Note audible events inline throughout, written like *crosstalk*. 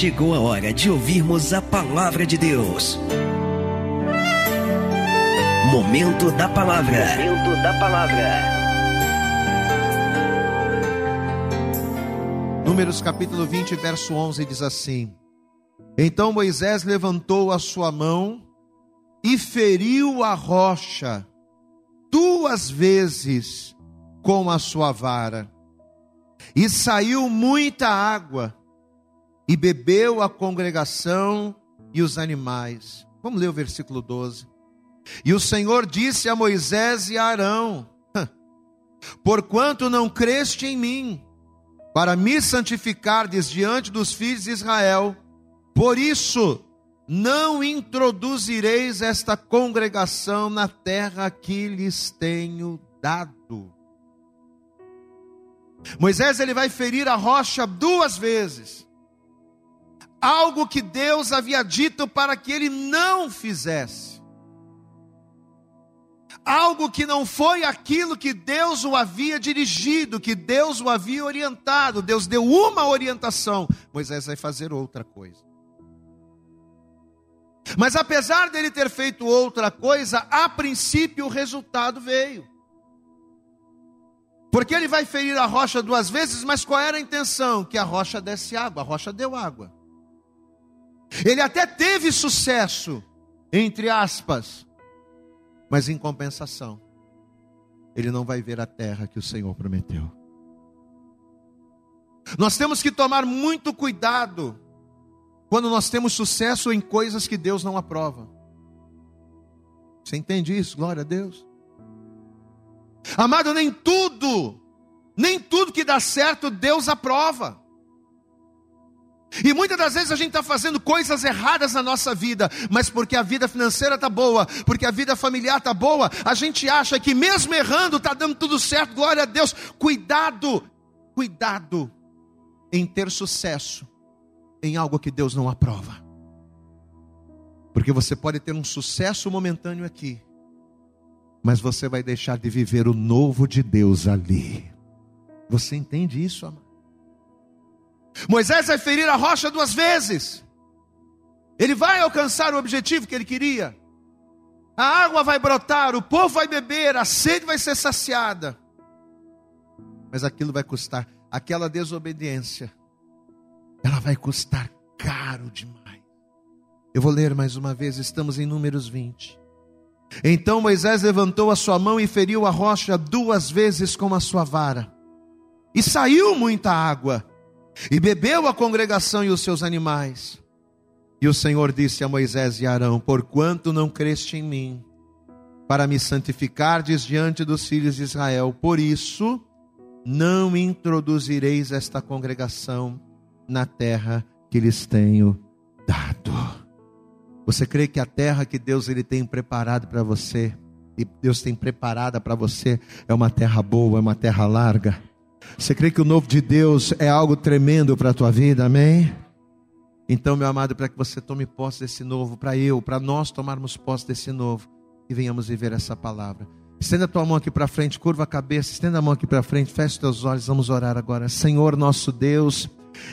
chegou a hora de ouvirmos a palavra de Deus. Momento da palavra. Momento da palavra. Números capítulo 20, verso 11 diz assim: Então Moisés levantou a sua mão e feriu a rocha duas vezes com a sua vara. E saiu muita água, e bebeu a congregação e os animais. Vamos ler o versículo 12. E o Senhor disse a Moisés e a Arão: Porquanto não creste em mim, para me santificardes diante dos filhos de Israel, por isso não introduzireis esta congregação na terra que lhes tenho dado. Moisés ele vai ferir a rocha duas vezes. Algo que Deus havia dito para que ele não fizesse. Algo que não foi aquilo que Deus o havia dirigido, que Deus o havia orientado. Deus deu uma orientação. Moisés vai fazer outra coisa. Mas apesar dele ter feito outra coisa, a princípio o resultado veio. Porque ele vai ferir a rocha duas vezes, mas qual era a intenção? Que a rocha desse água, a rocha deu água. Ele até teve sucesso, entre aspas, mas em compensação, ele não vai ver a terra que o Senhor prometeu. Nós temos que tomar muito cuidado quando nós temos sucesso em coisas que Deus não aprova. Você entende isso? Glória a Deus. Amado, nem tudo, nem tudo que dá certo Deus aprova. E muitas das vezes a gente está fazendo coisas erradas na nossa vida, mas porque a vida financeira está boa, porque a vida familiar está boa, a gente acha que mesmo errando está dando tudo certo, glória a Deus. Cuidado, cuidado em ter sucesso em algo que Deus não aprova. Porque você pode ter um sucesso momentâneo aqui, mas você vai deixar de viver o novo de Deus ali. Você entende isso, amado? Moisés vai ferir a rocha duas vezes. Ele vai alcançar o objetivo que ele queria. A água vai brotar, o povo vai beber, a sede vai ser saciada. Mas aquilo vai custar, aquela desobediência ela vai custar caro demais. Eu vou ler mais uma vez, estamos em Números 20. Então Moisés levantou a sua mão e feriu a rocha duas vezes com a sua vara. E saiu muita água, e bebeu a congregação e os seus animais. E o Senhor disse a Moisés e Arão: Porquanto não creste em mim, para me santificardes diante dos filhos de Israel, por isso não introduzireis esta congregação na terra que lhes tenho dado. Você crê que a terra que Deus ele tem preparado para você, e Deus tem preparada para você, é uma terra boa, é uma terra larga? Você crê que o novo de Deus é algo tremendo para a tua vida, amém? Então, meu amado, para que você tome posse desse novo, para eu, para nós tomarmos posse desse novo e venhamos viver essa palavra. Estenda a tua mão aqui para frente, curva a cabeça, estenda a mão aqui para frente, feche os teus olhos, vamos orar agora. Senhor nosso Deus,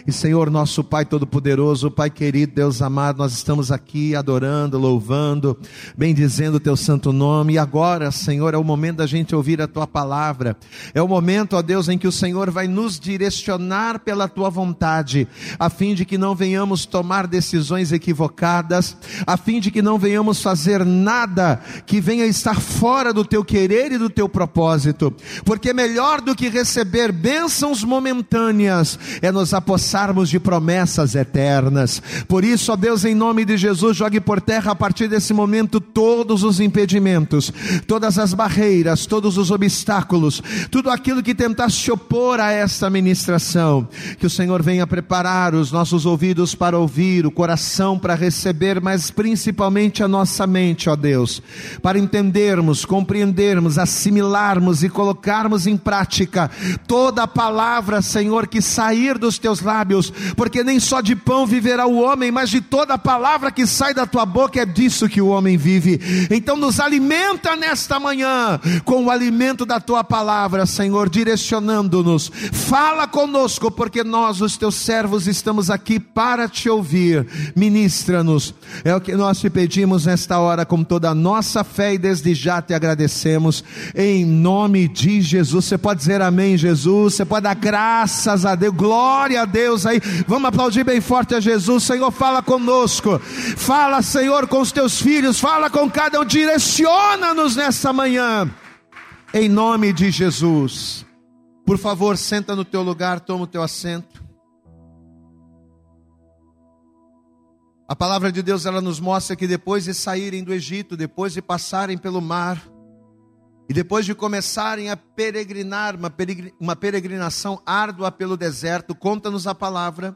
e Senhor, nosso Pai Todo-Poderoso, Pai querido, Deus amado, nós estamos aqui adorando, louvando, bendizendo o Teu santo nome. E agora, Senhor, é o momento da gente ouvir a Tua palavra. É o momento, ó Deus, em que o Senhor vai nos direcionar pela Tua vontade, a fim de que não venhamos tomar decisões equivocadas, a fim de que não venhamos fazer nada que venha estar fora do Teu querer e do Teu propósito. Porque melhor do que receber bênçãos momentâneas é nos apoiar de promessas eternas. Por isso, ó Deus, em nome de Jesus, jogue por terra a partir desse momento todos os impedimentos, todas as barreiras, todos os obstáculos, tudo aquilo que tentasse se opor a esta ministração. Que o Senhor venha preparar os nossos ouvidos para ouvir, o coração para receber, mas principalmente a nossa mente, ó Deus, para entendermos, compreendermos, assimilarmos e colocarmos em prática toda a palavra, Senhor, que sair dos teus lábios, porque nem só de pão viverá o homem, mas de toda a palavra que sai da tua boca é disso que o homem vive. Então nos alimenta nesta manhã com o alimento da tua palavra, Senhor, direcionando-nos. Fala conosco, porque nós, os teus servos, estamos aqui para te ouvir. Ministra-nos. É o que nós te pedimos nesta hora com toda a nossa fé e desde já te agradecemos em nome de Jesus. Você pode dizer amém, Jesus. Você pode dar graças a Deus, glória a Deus aí. Vamos aplaudir bem forte a Jesus. Senhor, fala conosco. Fala, Senhor, com os teus filhos. Fala com cada um. Direciona-nos nessa manhã. Em nome de Jesus. Por favor, senta no teu lugar, toma o teu assento. A palavra de Deus ela nos mostra que depois de saírem do Egito, depois de passarem pelo mar, e depois de começarem a peregrinar, uma, uma peregrinação árdua pelo deserto, conta-nos a palavra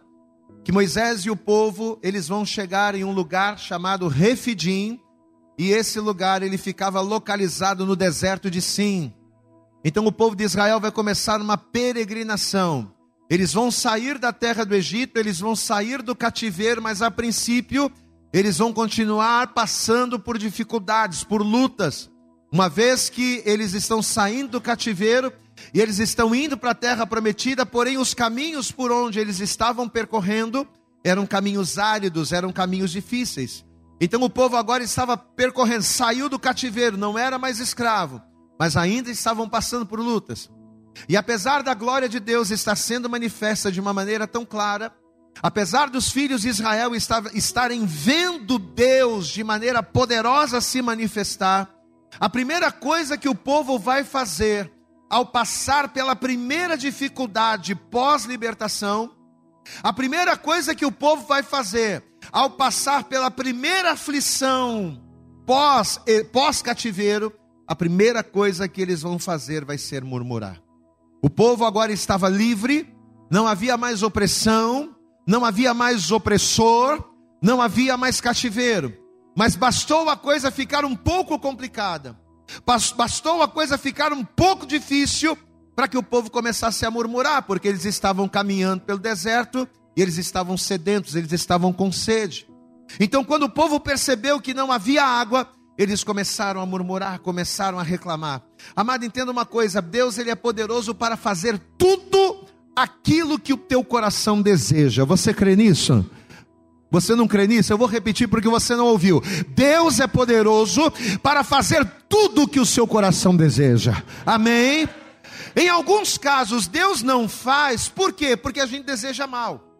que Moisés e o povo, eles vão chegar em um lugar chamado Refidim, e esse lugar ele ficava localizado no deserto de Sim. Então o povo de Israel vai começar uma peregrinação. Eles vão sair da terra do Egito, eles vão sair do cativeiro, mas a princípio eles vão continuar passando por dificuldades, por lutas. Uma vez que eles estão saindo do cativeiro e eles estão indo para a terra prometida, porém os caminhos por onde eles estavam percorrendo eram caminhos áridos, eram caminhos difíceis. Então o povo agora estava percorrendo, saiu do cativeiro, não era mais escravo, mas ainda estavam passando por lutas. E apesar da glória de Deus estar sendo manifesta de uma maneira tão clara, apesar dos filhos de Israel estarem vendo Deus de maneira poderosa se manifestar, a primeira coisa que o povo vai fazer ao passar pela primeira dificuldade pós-libertação, a primeira coisa que o povo vai fazer ao passar pela primeira aflição eh, pós-cativeiro, pós a primeira coisa que eles vão fazer vai ser murmurar. O povo agora estava livre, não havia mais opressão, não havia mais opressor, não havia mais cativeiro. Mas bastou a coisa ficar um pouco complicada, bastou a coisa ficar um pouco difícil para que o povo começasse a murmurar, porque eles estavam caminhando pelo deserto e eles estavam sedentos, eles estavam com sede. Então, quando o povo percebeu que não havia água, eles começaram a murmurar, começaram a reclamar. Amado, entenda uma coisa: Deus ele é poderoso para fazer tudo aquilo que o teu coração deseja. Você crê nisso? Você não crê nisso? Eu vou repetir porque você não ouviu. Deus é poderoso para fazer tudo o que o seu coração deseja. Amém? Em alguns casos, Deus não faz, por quê? Porque a gente deseja mal.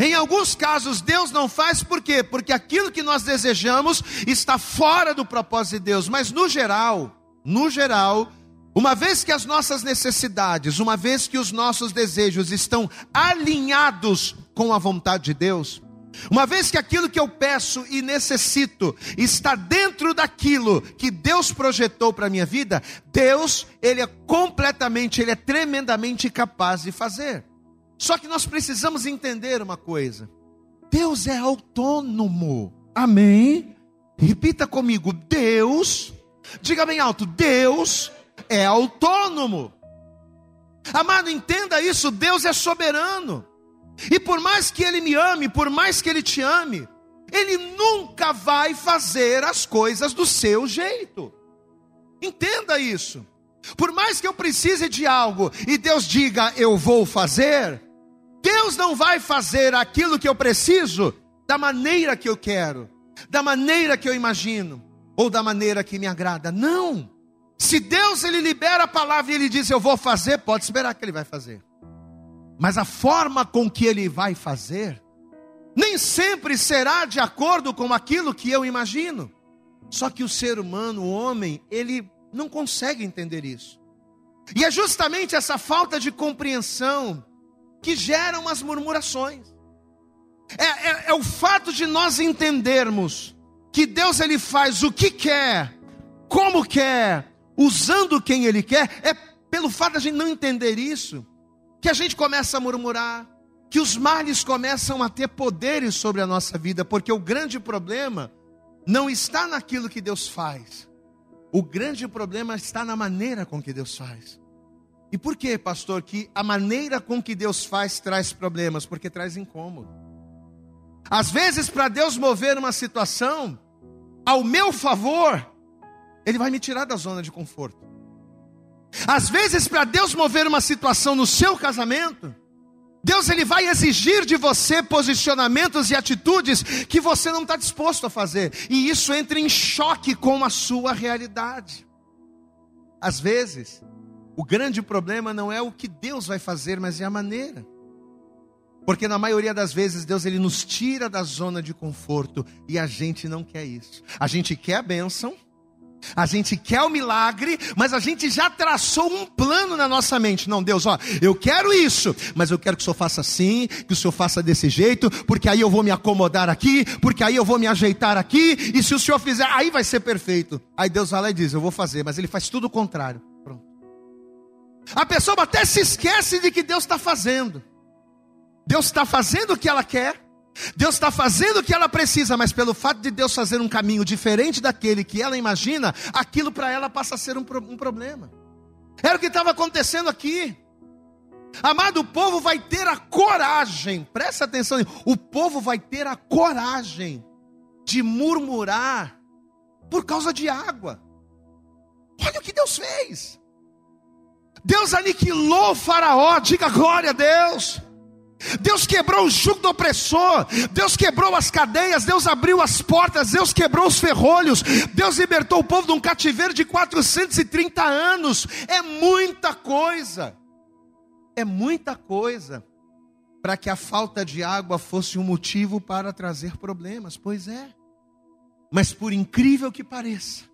Em alguns casos, Deus não faz por quê? Porque aquilo que nós desejamos está fora do propósito de Deus. Mas no geral, no geral, uma vez que as nossas necessidades, uma vez que os nossos desejos estão alinhados com a vontade de Deus, uma vez que aquilo que eu peço e necessito está dentro daquilo que Deus projetou para a minha vida, Deus, Ele é completamente, Ele é tremendamente capaz de fazer. Só que nós precisamos entender uma coisa: Deus é autônomo. Amém? Repita comigo: Deus, diga bem alto: Deus é autônomo. Amado, entenda isso: Deus é soberano. E por mais que Ele me ame, por mais que Ele te ame, Ele nunca vai fazer as coisas do seu jeito. Entenda isso. Por mais que eu precise de algo e Deus diga eu vou fazer, Deus não vai fazer aquilo que eu preciso da maneira que eu quero, da maneira que eu imagino ou da maneira que me agrada. Não. Se Deus ele libera a palavra e ele diz eu vou fazer, pode esperar que ele vai fazer. Mas a forma com que ele vai fazer nem sempre será de acordo com aquilo que eu imagino. Só que o ser humano, o homem, ele não consegue entender isso. E é justamente essa falta de compreensão que gera umas murmurações. É, é, é, o fato de nós entendermos que Deus ele faz o que quer, como quer, usando quem ele quer, é pelo fato de a gente não entender isso, que a gente começa a murmurar, que os males começam a ter poderes sobre a nossa vida, porque o grande problema não está naquilo que Deus faz, o grande problema está na maneira com que Deus faz. E por que, pastor, que a maneira com que Deus faz traz problemas? Porque traz incômodo. Às vezes, para Deus mover uma situação ao meu favor, Ele vai me tirar da zona de conforto. Às vezes, para Deus mover uma situação no seu casamento, Deus ele vai exigir de você posicionamentos e atitudes que você não está disposto a fazer, e isso entra em choque com a sua realidade. Às vezes, o grande problema não é o que Deus vai fazer, mas é a maneira. Porque na maioria das vezes Deus ele nos tira da zona de conforto e a gente não quer isso. A gente quer a bênção, a gente quer o milagre, mas a gente já traçou um plano na nossa mente. Não, Deus, ó, eu quero isso, mas eu quero que o Senhor faça assim, que o Senhor faça desse jeito, porque aí eu vou me acomodar aqui, porque aí eu vou me ajeitar aqui, e se o Senhor fizer, aí vai ser perfeito. Aí Deus lá e diz: Eu vou fazer, mas Ele faz tudo o contrário. Pronto. A pessoa até se esquece de que Deus está fazendo. Deus está fazendo o que ela quer, Deus está fazendo o que ela precisa, mas pelo fato de Deus fazer um caminho diferente daquele que ela imagina, aquilo para ela passa a ser um, um problema. Era o que estava acontecendo aqui. Amado, o povo vai ter a coragem, presta atenção, o povo vai ter a coragem de murmurar por causa de água. Olha o que Deus fez. Deus aniquilou o Faraó, diga glória a Deus. Deus quebrou o jugo do opressor, Deus quebrou as cadeias, Deus abriu as portas, Deus quebrou os ferrolhos, Deus libertou o povo de um cativeiro de 430 anos. É muita coisa, é muita coisa para que a falta de água fosse um motivo para trazer problemas, pois é. Mas por incrível que pareça,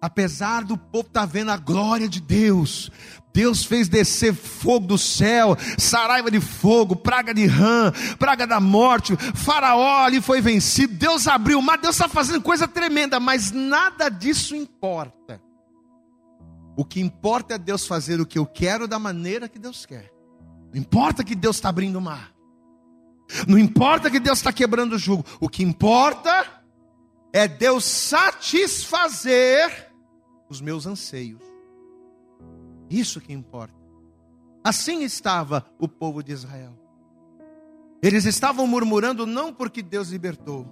apesar do povo estar tá vendo a glória de Deus, Deus fez descer fogo do céu, saraiva de fogo, praga de rã, praga da morte, faraó ali foi vencido, Deus abriu o mar, Deus está fazendo coisa tremenda, mas nada disso importa. O que importa é Deus fazer o que eu quero da maneira que Deus quer. Não importa que Deus está abrindo o mar. Não importa que Deus está quebrando o jugo. O que importa é Deus satisfazer os meus anseios. Isso que importa. Assim estava o povo de Israel. Eles estavam murmurando não porque Deus libertou,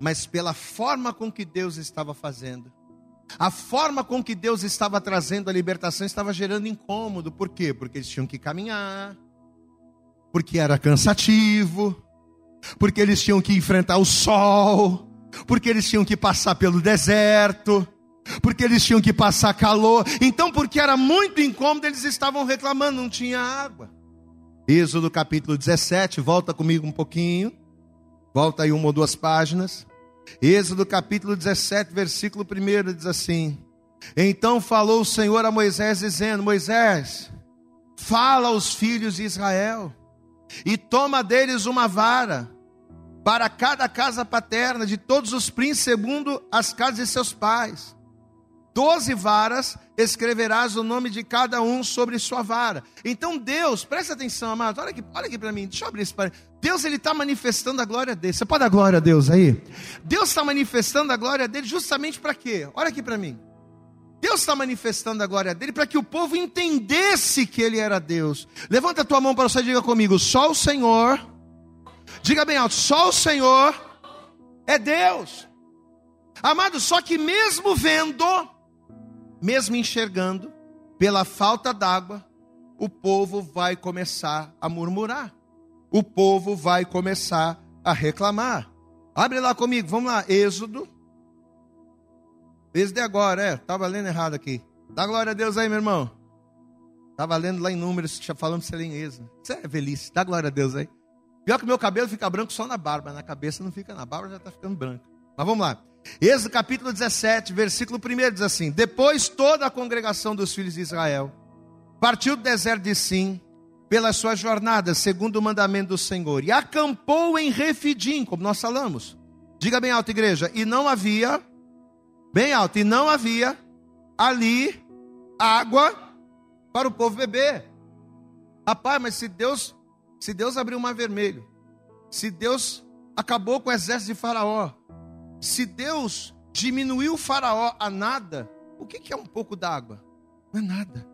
mas pela forma com que Deus estava fazendo. A forma com que Deus estava trazendo a libertação estava gerando incômodo. Por quê? Porque eles tinham que caminhar, porque era cansativo, porque eles tinham que enfrentar o sol, porque eles tinham que passar pelo deserto, porque eles tinham que passar calor. Então, porque era muito incômodo, eles estavam reclamando, não tinha água. Êxodo capítulo 17, volta comigo um pouquinho. Volta aí uma ou duas páginas. Êxodo capítulo 17, versículo 1 diz assim: Então falou o Senhor a Moisés, dizendo: Moisés, fala aos filhos de Israel, e toma deles uma vara, para cada casa paterna de todos os príncipes, segundo as casas de seus pais doze varas, escreverás o nome de cada um sobre sua vara. Então Deus, presta atenção, amado, olha aqui, olha aqui para mim, deixa eu abrir esse parênteses. Deus ele está manifestando a glória dele. Você pode dar glória a Deus aí? Deus está manifestando a glória dele justamente para quê? Olha aqui para mim. Deus está manifestando a glória dele para que o povo entendesse que ele era Deus. Levanta a tua mão para você e diga comigo: só o Senhor. Diga bem alto: só o Senhor é Deus. Amado, só que mesmo vendo mesmo enxergando, pela falta d'água, o povo vai começar a murmurar. O povo vai começar a reclamar. Abre lá comigo, vamos lá, Êxodo. Êxodo é agora, é, estava lendo errado aqui. Dá glória a Deus aí, meu irmão. Estava lendo lá em números, falando se em Êxodo. Isso é velhice, dá glória a Deus aí. Pior que meu cabelo fica branco só na barba, na cabeça não fica, na barba já está ficando branco. Mas vamos lá. Êxodo capítulo 17, versículo 1 diz assim: Depois toda a congregação dos filhos de Israel partiu do deserto de Sim pela sua jornada, segundo o mandamento do Senhor, e acampou em Refidim, como nós falamos. Diga bem alto, igreja, e não havia, bem alto, e não havia ali água para o povo beber. Rapaz, mas se Deus, se Deus abriu o mar vermelho, se Deus acabou com o exército de Faraó, se Deus diminuiu o faraó a nada, o que é um pouco d'água? Não é nada.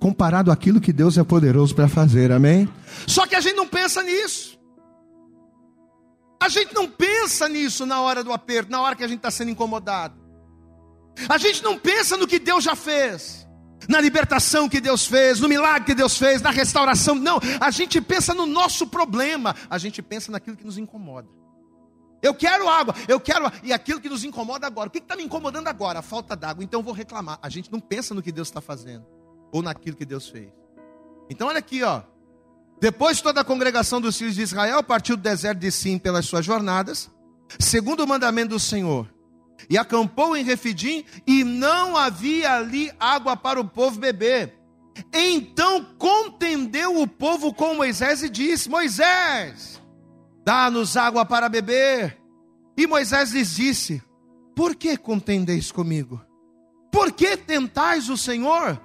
comparado àquilo que Deus é poderoso para fazer, amém? Só que a gente não pensa nisso. A gente não pensa nisso na hora do aperto, na hora que a gente está sendo incomodado. A gente não pensa no que Deus já fez, na libertação que Deus fez, no milagre que Deus fez, na restauração. Não, a gente pensa no nosso problema, a gente pensa naquilo que nos incomoda. Eu quero água, eu quero. E aquilo que nos incomoda agora. O que está me incomodando agora? A falta d'água. Então eu vou reclamar. A gente não pensa no que Deus está fazendo, ou naquilo que Deus fez. Então olha aqui, ó. Depois toda a congregação dos filhos de Israel partiu do deserto de Sim pelas suas jornadas, segundo o mandamento do Senhor, e acampou em Refidim, e não havia ali água para o povo beber. Então contendeu o povo com Moisés e disse: Moisés, dá-nos água para beber. E Moisés lhes disse: Por que contendeis comigo? Por que tentais o Senhor?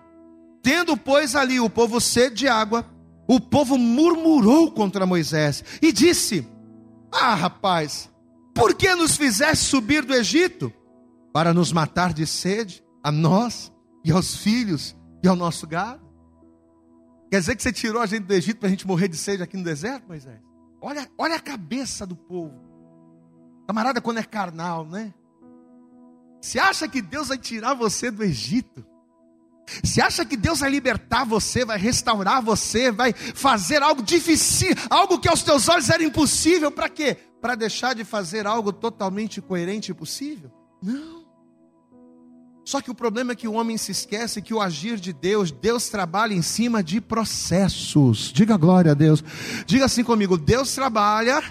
Tendo, pois, ali o povo sede de água, o povo murmurou contra Moisés e disse: Ah, rapaz, por que nos fizeste subir do Egito? Para nos matar de sede, a nós e aos filhos e ao nosso gado? Quer dizer que você tirou a gente do Egito para a gente morrer de sede aqui no deserto, Moisés? Olha, olha a cabeça do povo. Camarada, quando é carnal, né? Você acha que Deus vai tirar você do Egito? Você acha que Deus vai libertar você, vai restaurar você, vai fazer algo difícil, algo que aos teus olhos era impossível, para quê? Para deixar de fazer algo totalmente coerente e possível? Não. Só que o problema é que o homem se esquece que o agir de Deus, Deus trabalha em cima de processos. Diga glória a Deus. Diga assim comigo: Deus trabalha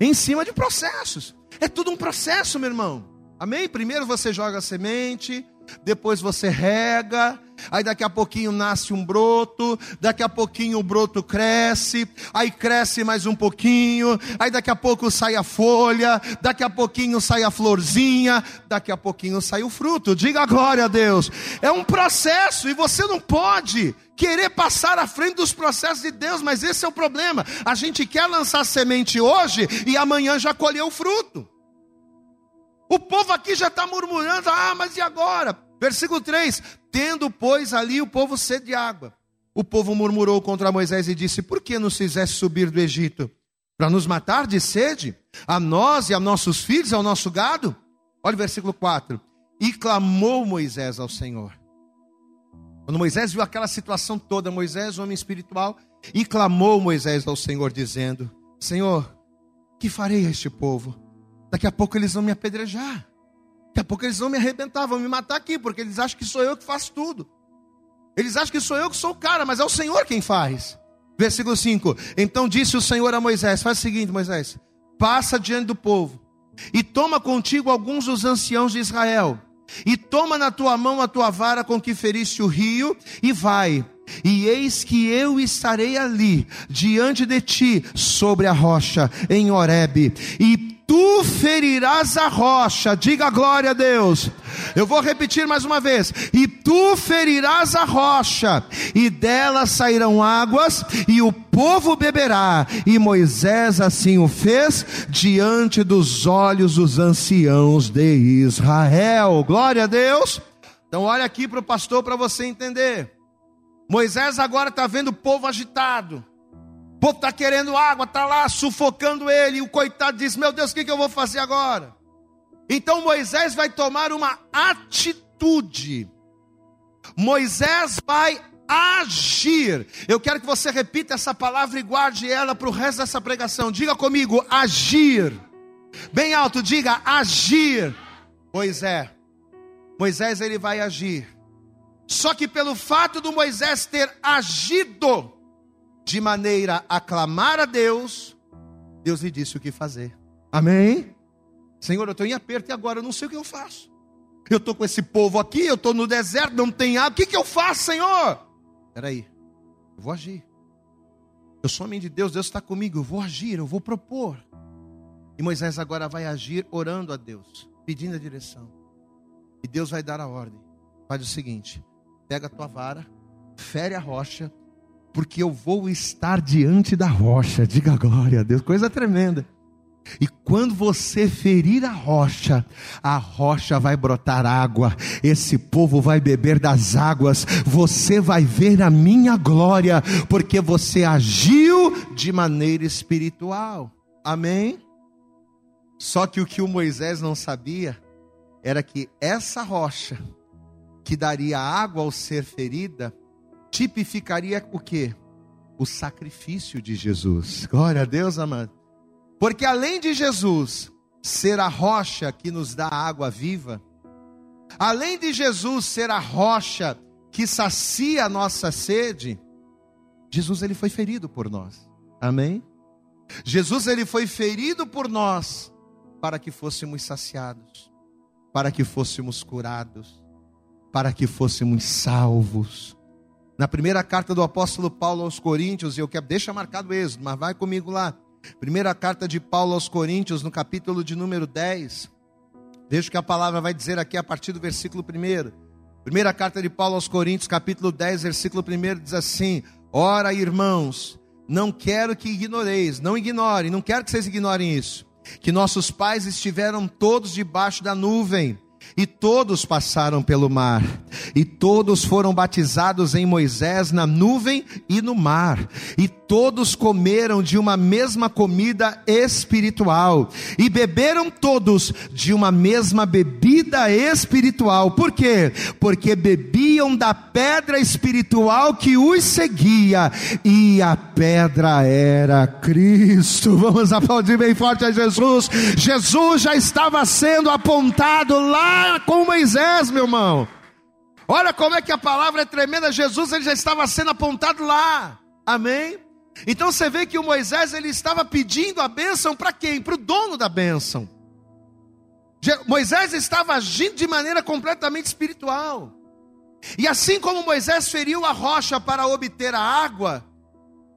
em cima de processos. É tudo um processo, meu irmão. Amém? Primeiro você joga a semente, depois você rega, aí daqui a pouquinho nasce um broto, daqui a pouquinho o broto cresce, aí cresce mais um pouquinho, aí daqui a pouco sai a folha, daqui a pouquinho sai a florzinha, daqui a pouquinho sai o fruto. Diga glória a Deus. É um processo e você não pode querer passar à frente dos processos de Deus, mas esse é o problema. A gente quer lançar semente hoje e amanhã já colher o fruto. O povo aqui já está murmurando: ah, mas e agora? Versículo 3: Tendo, pois, ali o povo sede de água. O povo murmurou contra Moisés e disse: Por que nos fizeste subir do Egito? Para nos matar de sede? A nós e a nossos filhos, ao nosso gado? Olha o versículo 4. E clamou Moisés ao Senhor. Quando Moisés viu aquela situação toda, Moisés, homem espiritual, e clamou Moisés ao Senhor, dizendo: Senhor, que farei a este povo? Daqui a pouco eles vão me apedrejar. Pouco eles vão me arrebentar, vão me matar aqui, porque eles acham que sou eu que faço tudo. Eles acham que sou eu que sou o cara, mas é o Senhor quem faz. Versículo 5: Então disse o Senhor a Moisés: Faz o seguinte, Moisés, passa diante do povo, e toma contigo alguns dos anciãos de Israel, e toma na tua mão a tua vara com que feriste o rio, e vai. E eis que eu estarei ali, diante de ti, sobre a rocha, em Horebe, e tu ferirás a rocha, diga glória a Deus. Eu vou repetir mais uma vez: e tu ferirás a rocha, e dela sairão águas, e o povo beberá. E Moisés assim o fez diante dos olhos dos anciãos de Israel. Glória a Deus. Então, olha aqui para o pastor para você entender. Moisés agora está vendo o povo agitado povo está querendo água, está lá sufocando ele, e o coitado diz: Meu Deus, o que, que eu vou fazer agora? Então Moisés vai tomar uma atitude. Moisés vai agir. Eu quero que você repita essa palavra e guarde ela para o resto dessa pregação. Diga comigo: agir. Bem alto, diga agir. Pois é, Moisés ele vai agir. Só que pelo fato do Moisés ter agido, de maneira a clamar a Deus, Deus lhe disse o que fazer. Amém? Senhor, eu estou em aperto e agora eu não sei o que eu faço. Eu estou com esse povo aqui, eu estou no deserto, não tem água. O que, que eu faço, Senhor? Espera aí, eu vou agir. Eu sou homem de Deus, Deus está comigo, eu vou agir, eu vou propor. E Moisés agora vai agir orando a Deus, pedindo a direção. E Deus vai dar a ordem. Faz o seguinte: pega a tua vara, fere a rocha porque eu vou estar diante da rocha. Diga glória a Deus, coisa tremenda. E quando você ferir a rocha, a rocha vai brotar água, esse povo vai beber das águas, você vai ver a minha glória, porque você agiu de maneira espiritual. Amém? Só que o que o Moisés não sabia era que essa rocha, que daria água ao ser ferida, tipificaria o que? O sacrifício de Jesus. Glória a Deus, amado. Porque além de Jesus ser a rocha que nos dá água viva, além de Jesus ser a rocha que sacia a nossa sede, Jesus ele foi ferido por nós. Amém? Jesus ele foi ferido por nós para que fôssemos saciados, para que fôssemos curados, para que fôssemos salvos. Na primeira carta do apóstolo Paulo aos Coríntios, eu quero deixa marcado o êxodo, mas vai comigo lá. Primeira carta de Paulo aos Coríntios, no capítulo de número 10. Veja o que a palavra vai dizer aqui a partir do versículo 1. Primeira carta de Paulo aos Coríntios, capítulo 10, versículo 1 diz assim: Ora, irmãos, não quero que ignoreis, não ignorem, não quero que vocês ignorem isso, que nossos pais estiveram todos debaixo da nuvem e todos passaram pelo mar, e todos foram batizados em Moisés na nuvem e no mar, e todos comeram de uma mesma comida espiritual, e beberam todos de uma mesma bebida espiritual. Por quê? Porque bebiam da pedra espiritual que os seguia, e a pedra era Cristo. *laughs* Vamos aplaudir bem forte a Jesus. Jesus já estava sendo apontado lá com Moisés, meu irmão. Olha como é que a palavra é tremenda. Jesus ele já estava sendo apontado lá. Amém? Então você vê que o Moisés ele estava pedindo a bênção para quem? Para o dono da bênção. Moisés estava agindo de maneira completamente espiritual. E assim como Moisés feriu a rocha para obter a água,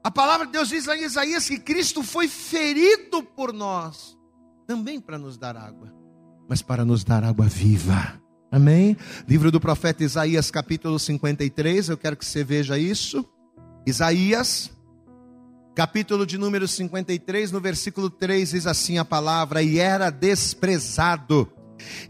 a palavra de Deus diz lá em Isaías que Cristo foi ferido por nós, também para nos dar água mas para nos dar água viva. Amém? Livro do profeta Isaías, capítulo 53, eu quero que você veja isso. Isaías, capítulo de número 53, no versículo 3 diz assim a palavra: E era desprezado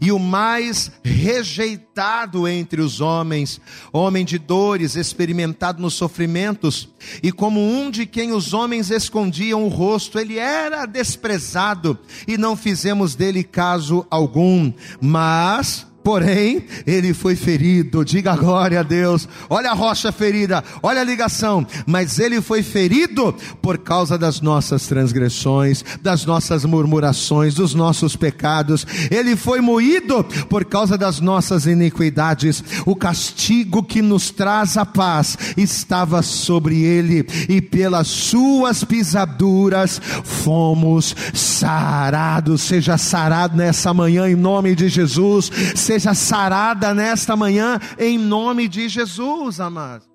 e o mais rejeitado entre os homens, homem de dores, experimentado nos sofrimentos, e como um de quem os homens escondiam o rosto, ele era desprezado, e não fizemos dele caso algum, mas porém ele foi ferido. Diga glória a Deus. Olha a rocha ferida, olha a ligação. Mas ele foi ferido por causa das nossas transgressões, das nossas murmurações, dos nossos pecados. Ele foi moído por causa das nossas iniquidades. O castigo que nos traz a paz estava sobre ele, e pelas suas pisaduras fomos sarados. Seja sarado nessa manhã em nome de Jesus. Seja seja sarada nesta manhã, em nome de Jesus, amado.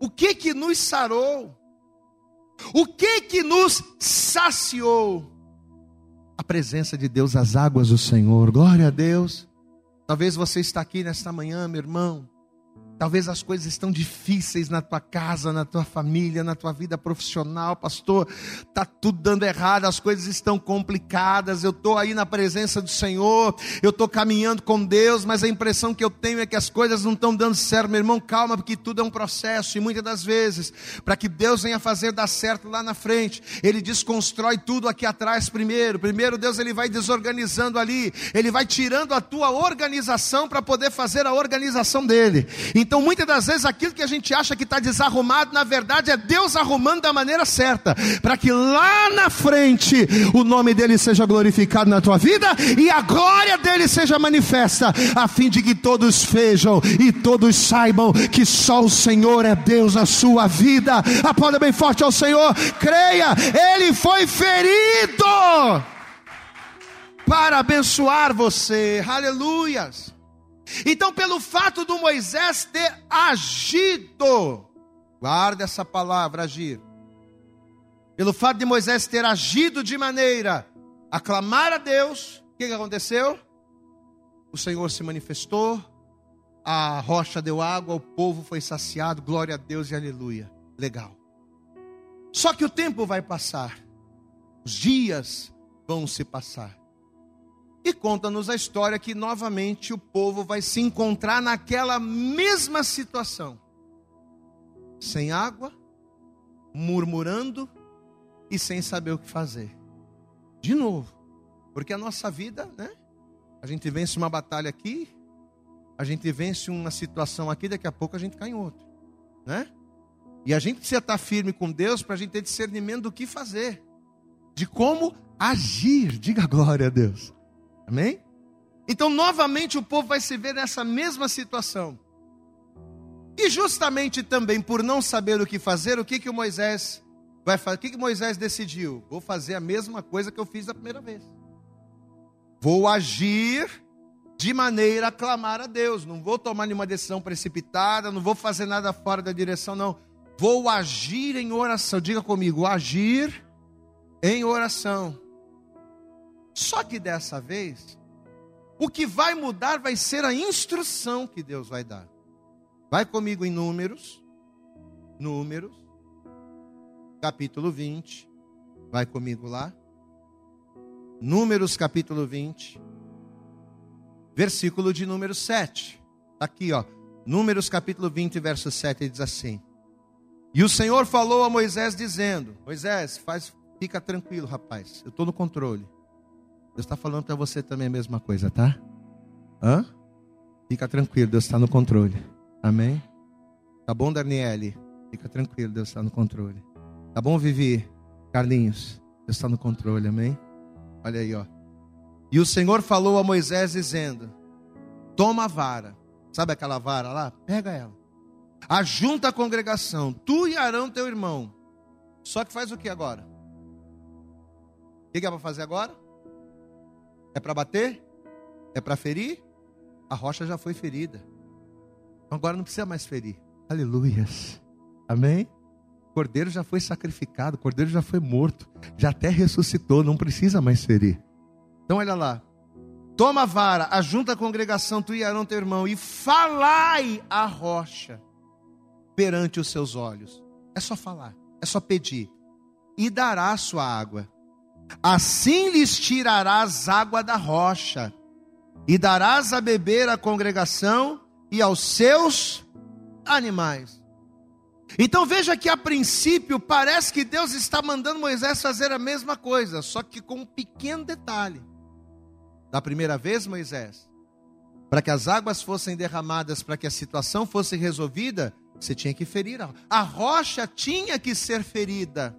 O que que nos sarou? O que que nos saciou? A presença de Deus, as águas do Senhor, glória a Deus. Talvez você está aqui nesta manhã, meu irmão, Talvez as coisas estão difíceis na tua casa, na tua família, na tua vida profissional, pastor. Tá tudo dando errado, as coisas estão complicadas. Eu estou aí na presença do Senhor, eu estou caminhando com Deus, mas a impressão que eu tenho é que as coisas não estão dando certo. Meu irmão, calma, porque tudo é um processo e muitas das vezes, para que Deus venha fazer dar certo lá na frente, Ele desconstrói tudo aqui atrás primeiro. Primeiro Deus ele vai desorganizando ali, Ele vai tirando a tua organização para poder fazer a organização dele. Muitas das vezes, aquilo que a gente acha que está desarrumado, na verdade é Deus arrumando da maneira certa, para que lá na frente o nome dele seja glorificado na tua vida e a glória dele seja manifesta, a fim de que todos vejam e todos saibam que só o Senhor é Deus na sua vida. Aplauda bem forte ao Senhor, creia, ele foi ferido para abençoar você, aleluias. Então, pelo fato do Moisés ter agido, guarda essa palavra, agir. Pelo fato de Moisés ter agido de maneira a clamar a Deus, o que, aconteceu? O Senhor se manifestou, a rocha deu água, o povo foi saciado, glória a Deus e aleluia. Legal. Só que o tempo vai passar, os dias vão se passar. E conta-nos a história que novamente o povo vai se encontrar naquela mesma situação. Sem água, murmurando e sem saber o que fazer. De novo. Porque a nossa vida, né? A gente vence uma batalha aqui, a gente vence uma situação aqui, daqui a pouco a gente cai em outra, né? E a gente precisa estar firme com Deus para a gente ter discernimento do que fazer, de como agir. Diga glória a Deus. Amém? Então, novamente, o povo vai se ver nessa mesma situação. E justamente também por não saber o que fazer, o que que o Moisés vai fazer? O que que Moisés decidiu? Vou fazer a mesma coisa que eu fiz da primeira vez. Vou agir de maneira a clamar a Deus. Não vou tomar nenhuma decisão precipitada, não vou fazer nada fora da direção, não. Vou agir em oração. Diga comigo, agir em oração. Só que dessa vez, o que vai mudar vai ser a instrução que Deus vai dar. Vai comigo em Números, Números, capítulo 20. Vai comigo lá. Números, capítulo 20, versículo de número 7. Tá aqui, ó. Números, capítulo 20, verso 7, diz assim: E o Senhor falou a Moisés, dizendo: Moisés, faz, fica tranquilo, rapaz, eu estou no controle. Deus está falando para você também a mesma coisa, tá? Hã? Fica tranquilo, Deus está no controle. Amém? Tá bom, Daniele? Fica tranquilo, Deus está no controle. Tá bom, Vivi? Carlinhos, Deus está no controle, amém? Olha aí, ó. E o Senhor falou a Moisés dizendo: Toma a vara, sabe aquela vara lá? Pega ela. Ajunta a congregação, tu e Arão, teu irmão. Só que faz o que agora? O que é para fazer agora? É para bater? É para ferir? A rocha já foi ferida. Então agora não precisa mais ferir. Aleluias. Amém? O cordeiro já foi sacrificado, o cordeiro já foi morto, já até ressuscitou, não precisa mais ferir. Então olha lá. Toma a vara, ajunta a congregação, tu e Arão teu irmão, e falai a rocha perante os seus olhos. É só falar, é só pedir. E dará a sua água. Assim lhes tirarás água da rocha, e darás a beber à congregação e aos seus animais. Então veja que a princípio parece que Deus está mandando Moisés fazer a mesma coisa, só que com um pequeno detalhe. Da primeira vez, Moisés, para que as águas fossem derramadas, para que a situação fosse resolvida, você tinha que ferir a, a rocha tinha que ser ferida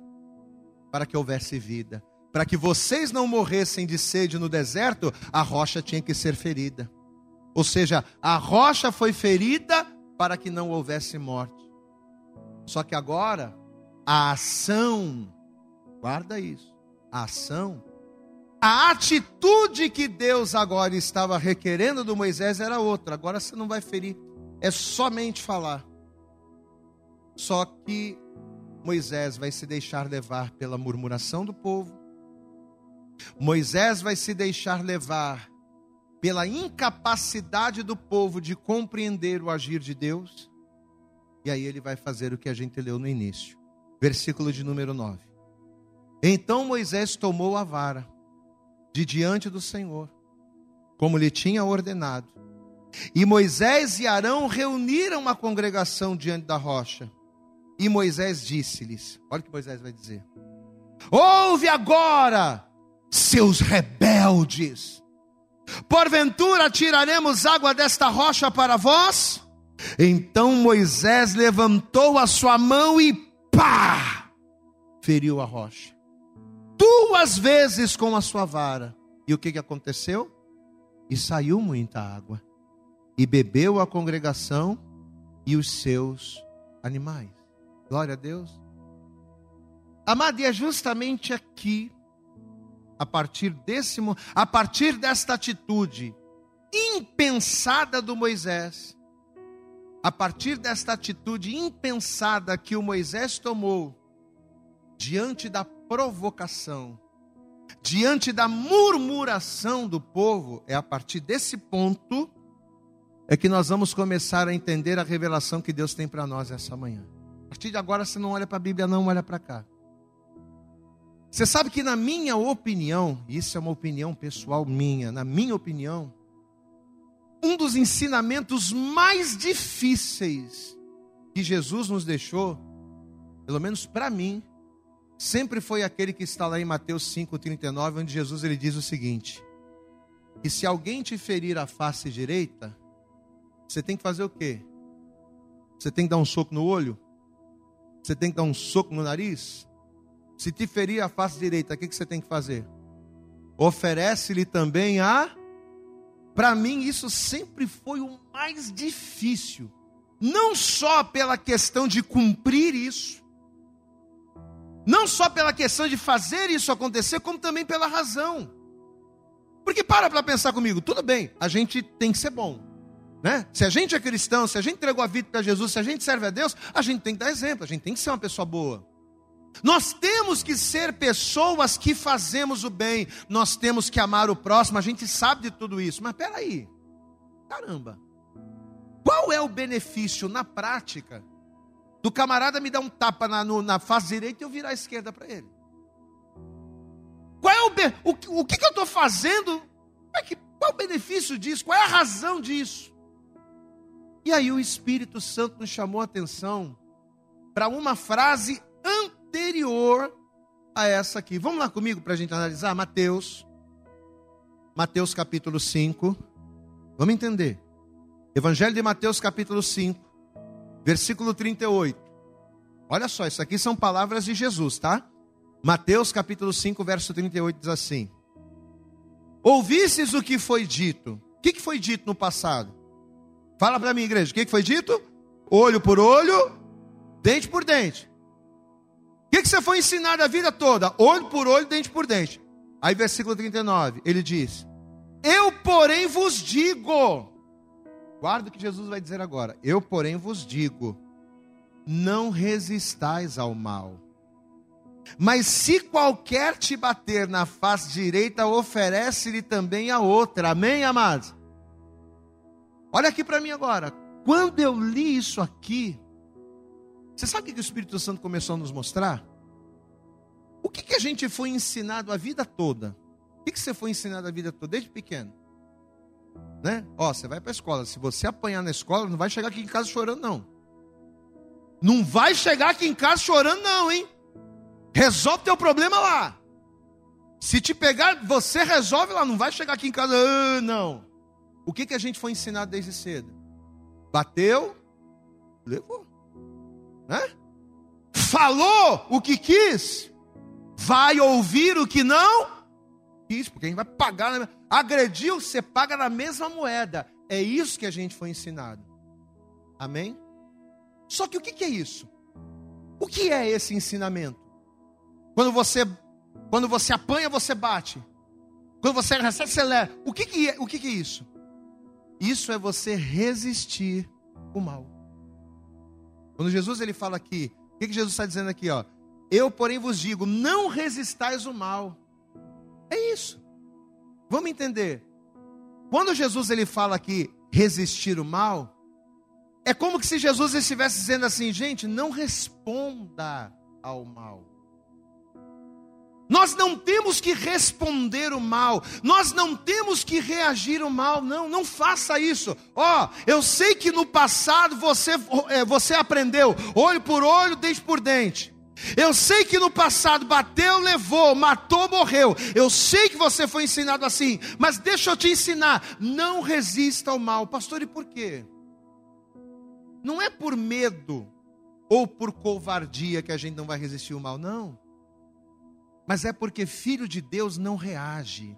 para que houvesse vida para que vocês não morressem de sede no deserto, a rocha tinha que ser ferida. Ou seja, a rocha foi ferida para que não houvesse morte. Só que agora, a ação, guarda isso, a ação, a atitude que Deus agora estava requerendo do Moisés era outra. Agora você não vai ferir, é somente falar. Só que Moisés vai se deixar levar pela murmuração do povo, Moisés vai se deixar levar pela incapacidade do povo de compreender o agir de Deus, e aí ele vai fazer o que a gente leu no início, versículo de número 9. Então Moisés tomou a vara de diante do Senhor, como lhe tinha ordenado. E Moisés e Arão reuniram a congregação diante da rocha. E Moisés disse-lhes: Olha o que Moisés vai dizer. Ouve agora, seus rebeldes. Porventura tiraremos água desta rocha para vós? Então Moisés levantou a sua mão e pá! Feriu a rocha. Duas vezes com a sua vara. E o que, que aconteceu? E saiu muita água. E bebeu a congregação e os seus animais. Glória a Deus. Amado, e é justamente aqui a partir desse a partir desta atitude impensada do Moisés, a partir desta atitude impensada que o Moisés tomou diante da provocação, diante da murmuração do povo, é a partir desse ponto é que nós vamos começar a entender a revelação que Deus tem para nós essa manhã. A partir de agora você não olha para a Bíblia, não olha para cá. Você sabe que, na minha opinião, isso é uma opinião pessoal minha, na minha opinião, um dos ensinamentos mais difíceis que Jesus nos deixou, pelo menos para mim, sempre foi aquele que está lá em Mateus 5:39, onde Jesus ele diz o seguinte: que se alguém te ferir a face direita, você tem que fazer o quê? Você tem que dar um soco no olho? Você tem que dar um soco no nariz? Se te ferir a face direita, o que você tem que fazer? Oferece-lhe também a. Para mim, isso sempre foi o mais difícil. Não só pela questão de cumprir isso, não só pela questão de fazer isso acontecer, como também pela razão. Porque para para pensar comigo, tudo bem, a gente tem que ser bom. Né? Se a gente é cristão, se a gente entregou a vida para Jesus, se a gente serve a Deus, a gente tem que dar exemplo, a gente tem que ser uma pessoa boa. Nós temos que ser pessoas que fazemos o bem, nós temos que amar o próximo, a gente sabe de tudo isso, mas peraí, caramba, qual é o benefício na prática do camarada me dar um tapa na, no, na face direita e eu virar a esquerda para ele? Qual é o, o, o que, que eu estou fazendo? É, que, qual é o benefício disso? Qual é a razão disso? E aí o Espírito Santo nos chamou a atenção para uma frase anterior a essa aqui. Vamos lá comigo para a gente analisar? Mateus, Mateus capítulo 5. Vamos entender. Evangelho de Mateus capítulo 5, versículo 38. Olha só, isso aqui são palavras de Jesus, tá? Mateus capítulo 5, verso 38 diz assim: Ouvistes o que foi dito? O que foi dito no passado? Fala para mim, igreja, o que foi dito? Olho por olho, dente por dente. O que você foi ensinado a vida toda? Olho por olho, dente por dente. Aí, versículo 39, ele diz: Eu, porém, vos digo. Guarda o que Jesus vai dizer agora. Eu, porém, vos digo: não resistais ao mal mas se qualquer te bater na face direita, oferece-lhe também a outra. Amém, amados? Olha aqui para mim agora. Quando eu li isso aqui, você sabe o que o Espírito Santo começou a nos mostrar? O que, que a gente foi ensinado a vida toda? O que, que você foi ensinado a vida toda, desde pequeno? Né? Ó, você vai para a escola. Se você apanhar na escola, não vai chegar aqui em casa chorando, não. Não vai chegar aqui em casa chorando, não, hein? Resolve teu problema lá. Se te pegar, você resolve lá, não vai chegar aqui em casa, ah, não. O que, que a gente foi ensinado desde cedo? Bateu, levou. Né? Falou o que quis, vai ouvir o que não quis, porque a gente vai pagar. Agrediu, você paga na mesma moeda. É isso que a gente foi ensinado. Amém? Só que o que, que é isso? O que é esse ensinamento? Quando você, quando você apanha, você bate. Quando você recebe, você leva. O que, que, é, o que, que é isso? Isso é você resistir o mal. Quando Jesus ele fala aqui, o que, que Jesus está dizendo aqui? Ó? Eu, porém, vos digo: não resistais o mal. É isso. Vamos entender. Quando Jesus ele fala aqui resistir o mal, é como que se Jesus estivesse dizendo assim, gente, não responda ao mal. Nós não temos que responder o mal, nós não temos que reagir o mal, não, não faça isso. Ó, oh, eu sei que no passado você, é, você aprendeu olho por olho, dente por dente. Eu sei que no passado bateu, levou, matou, morreu. Eu sei que você foi ensinado assim, mas deixa eu te ensinar: não resista ao mal. Pastor, e por quê? Não é por medo ou por covardia que a gente não vai resistir ao mal, não mas é porque filho de Deus não reage,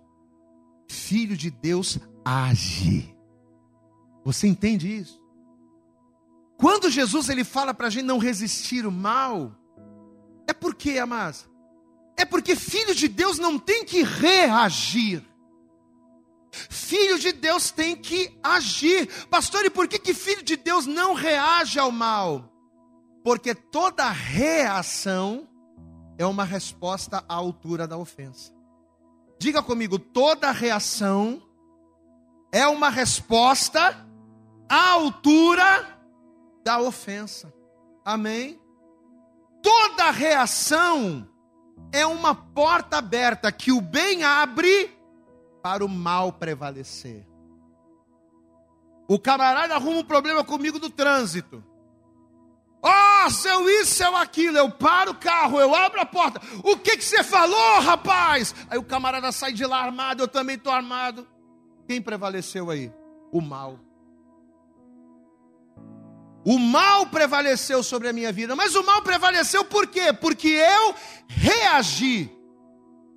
filho de Deus age. Você entende isso? Quando Jesus ele fala para a gente não resistir o mal, é porque, amados, é porque filho de Deus não tem que reagir. Filho de Deus tem que agir. Pastor, e por que, que filho de Deus não reage ao mal? Porque toda reação é uma resposta à altura da ofensa. Diga comigo, toda reação é uma resposta à altura da ofensa. Amém? Toda reação é uma porta aberta que o bem abre para o mal prevalecer. O camarada arruma um problema comigo no trânsito. Oh, seu isso, seu aquilo. Eu paro o carro, eu abro a porta. O que, que você falou, rapaz? Aí o camarada sai de lá armado, eu também estou armado. Quem prevaleceu aí? O mal. O mal prevaleceu sobre a minha vida, mas o mal prevaleceu por quê? Porque eu reagi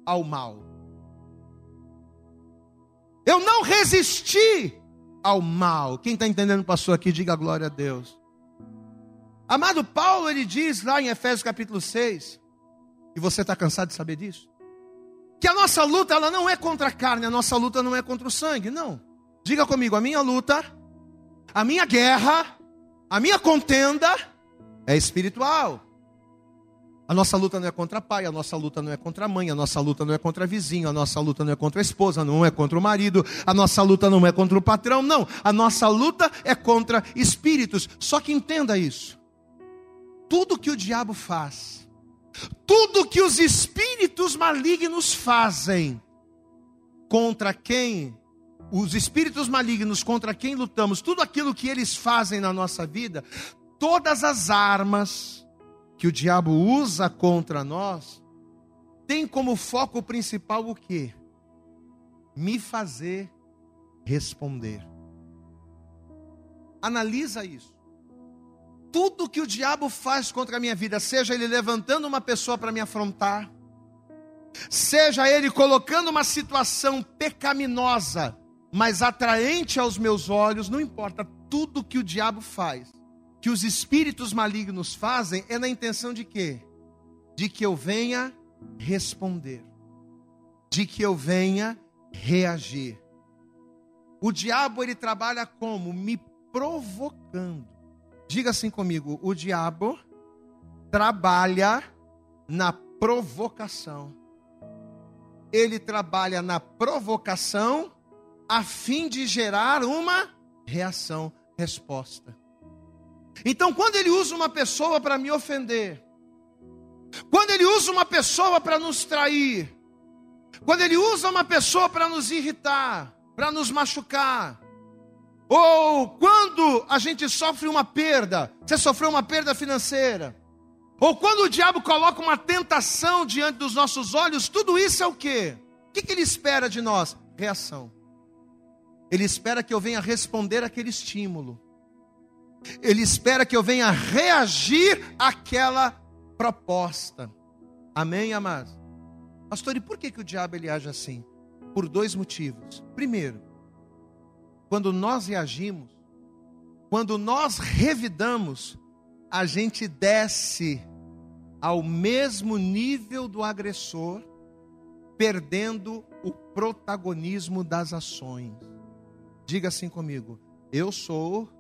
ao mal. Eu não resisti ao mal. Quem está entendendo, passou aqui, diga glória a Deus. Amado Paulo, ele diz lá em Efésios capítulo 6, e você está cansado de saber disso, que a nossa luta ela não é contra a carne, a nossa luta não é contra o sangue, não. Diga comigo, a minha luta, a minha guerra, a minha contenda é espiritual. A nossa luta não é contra pai, a nossa luta não é contra a mãe, a nossa luta não é contra vizinho, a nossa luta não é contra a esposa, não é contra o marido, a nossa luta não é contra o patrão, não. A nossa luta é contra espíritos. Só que entenda isso tudo que o diabo faz, tudo que os espíritos malignos fazem contra quem os espíritos malignos contra quem lutamos, tudo aquilo que eles fazem na nossa vida, todas as armas que o diabo usa contra nós, tem como foco principal o que? Me fazer responder. Analisa isso tudo que o diabo faz contra a minha vida, seja ele levantando uma pessoa para me afrontar, seja ele colocando uma situação pecaminosa, mas atraente aos meus olhos, não importa, tudo que o diabo faz, que os espíritos malignos fazem, é na intenção de quê? De que eu venha responder, de que eu venha reagir. O diabo ele trabalha como? Me provocando. Diga assim comigo: o diabo trabalha na provocação. Ele trabalha na provocação a fim de gerar uma reação, resposta. Então, quando ele usa uma pessoa para me ofender, quando ele usa uma pessoa para nos trair, quando ele usa uma pessoa para nos irritar, para nos machucar, ou quando a gente sofre uma perda, você sofreu uma perda financeira. Ou quando o diabo coloca uma tentação diante dos nossos olhos, tudo isso é o quê? O que, ele espera de nós? Reação. Ele espera que eu venha responder aquele estímulo. Ele espera que eu venha reagir àquela proposta. Amém, amados? Pastor, e por que, que o diabo ele age assim? Por dois motivos. Primeiro, quando nós reagimos, quando nós revidamos, a gente desce ao mesmo nível do agressor, perdendo o protagonismo das ações. Diga assim comigo: eu sou